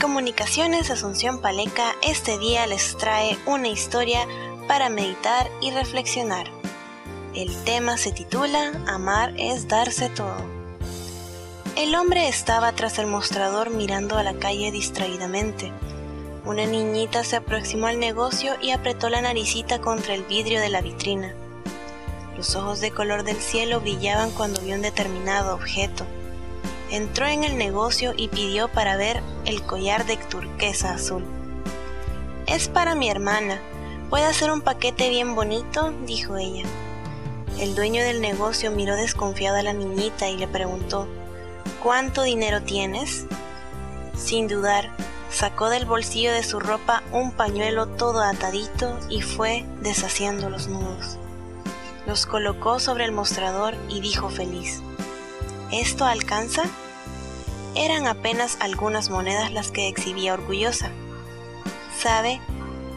Comunicaciones Asunción Paleca este día les trae una historia para meditar y reflexionar. El tema se titula Amar es darse todo. El hombre estaba tras el mostrador mirando a la calle distraídamente. Una niñita se aproximó al negocio y apretó la naricita contra el vidrio de la vitrina. Los ojos de color del cielo brillaban cuando vio un determinado objeto. Entró en el negocio y pidió para ver el collar de turquesa azul. Es para mi hermana. ¿Puede hacer un paquete bien bonito? dijo ella. El dueño del negocio miró desconfiado a la niñita y le preguntó, ¿Cuánto dinero tienes? Sin dudar, sacó del bolsillo de su ropa un pañuelo todo atadito y fue deshaciendo los nudos los colocó sobre el mostrador y dijo feliz, ¿Esto alcanza? Eran apenas algunas monedas las que exhibía orgullosa. ¿Sabe?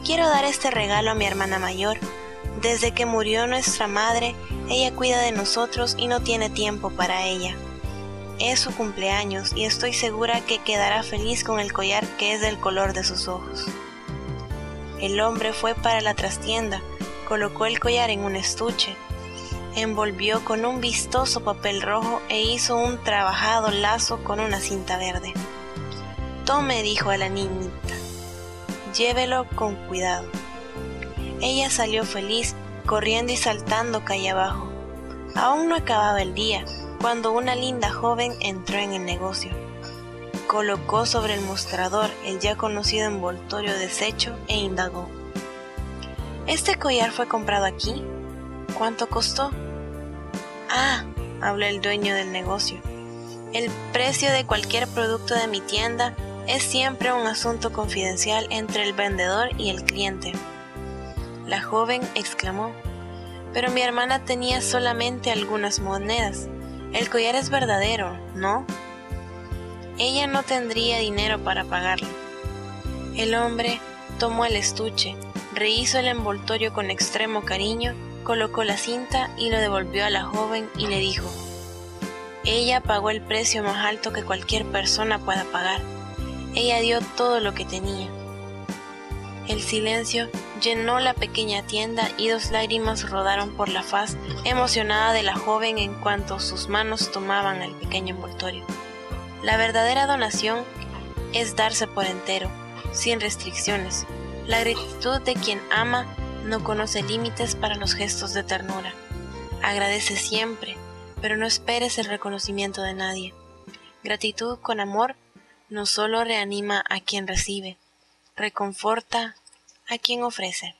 Quiero dar este regalo a mi hermana mayor. Desde que murió nuestra madre, ella cuida de nosotros y no tiene tiempo para ella. Es su cumpleaños y estoy segura que quedará feliz con el collar que es del color de sus ojos. El hombre fue para la trastienda colocó el collar en un estuche, envolvió con un vistoso papel rojo e hizo un trabajado lazo con una cinta verde. Tome, dijo a la niñita, llévelo con cuidado. Ella salió feliz, corriendo y saltando calle abajo. Aún no acababa el día, cuando una linda joven entró en el negocio. Colocó sobre el mostrador el ya conocido envoltorio deshecho e indagó. ¿Este collar fue comprado aquí? ¿Cuánto costó? Ah, habló el dueño del negocio. El precio de cualquier producto de mi tienda es siempre un asunto confidencial entre el vendedor y el cliente. La joven exclamó, pero mi hermana tenía solamente algunas monedas. El collar es verdadero, ¿no? Ella no tendría dinero para pagarlo. El hombre tomó el estuche, rehizo el envoltorio con extremo cariño, colocó la cinta y lo devolvió a la joven y le dijo, ella pagó el precio más alto que cualquier persona pueda pagar. Ella dio todo lo que tenía. El silencio llenó la pequeña tienda y dos lágrimas rodaron por la faz emocionada de la joven en cuanto sus manos tomaban el pequeño envoltorio. La verdadera donación es darse por entero, sin restricciones, la gratitud de quien ama no conoce límites para los gestos de ternura. Agradece siempre, pero no esperes el reconocimiento de nadie. Gratitud con amor no solo reanima a quien recibe, reconforta a quien ofrece.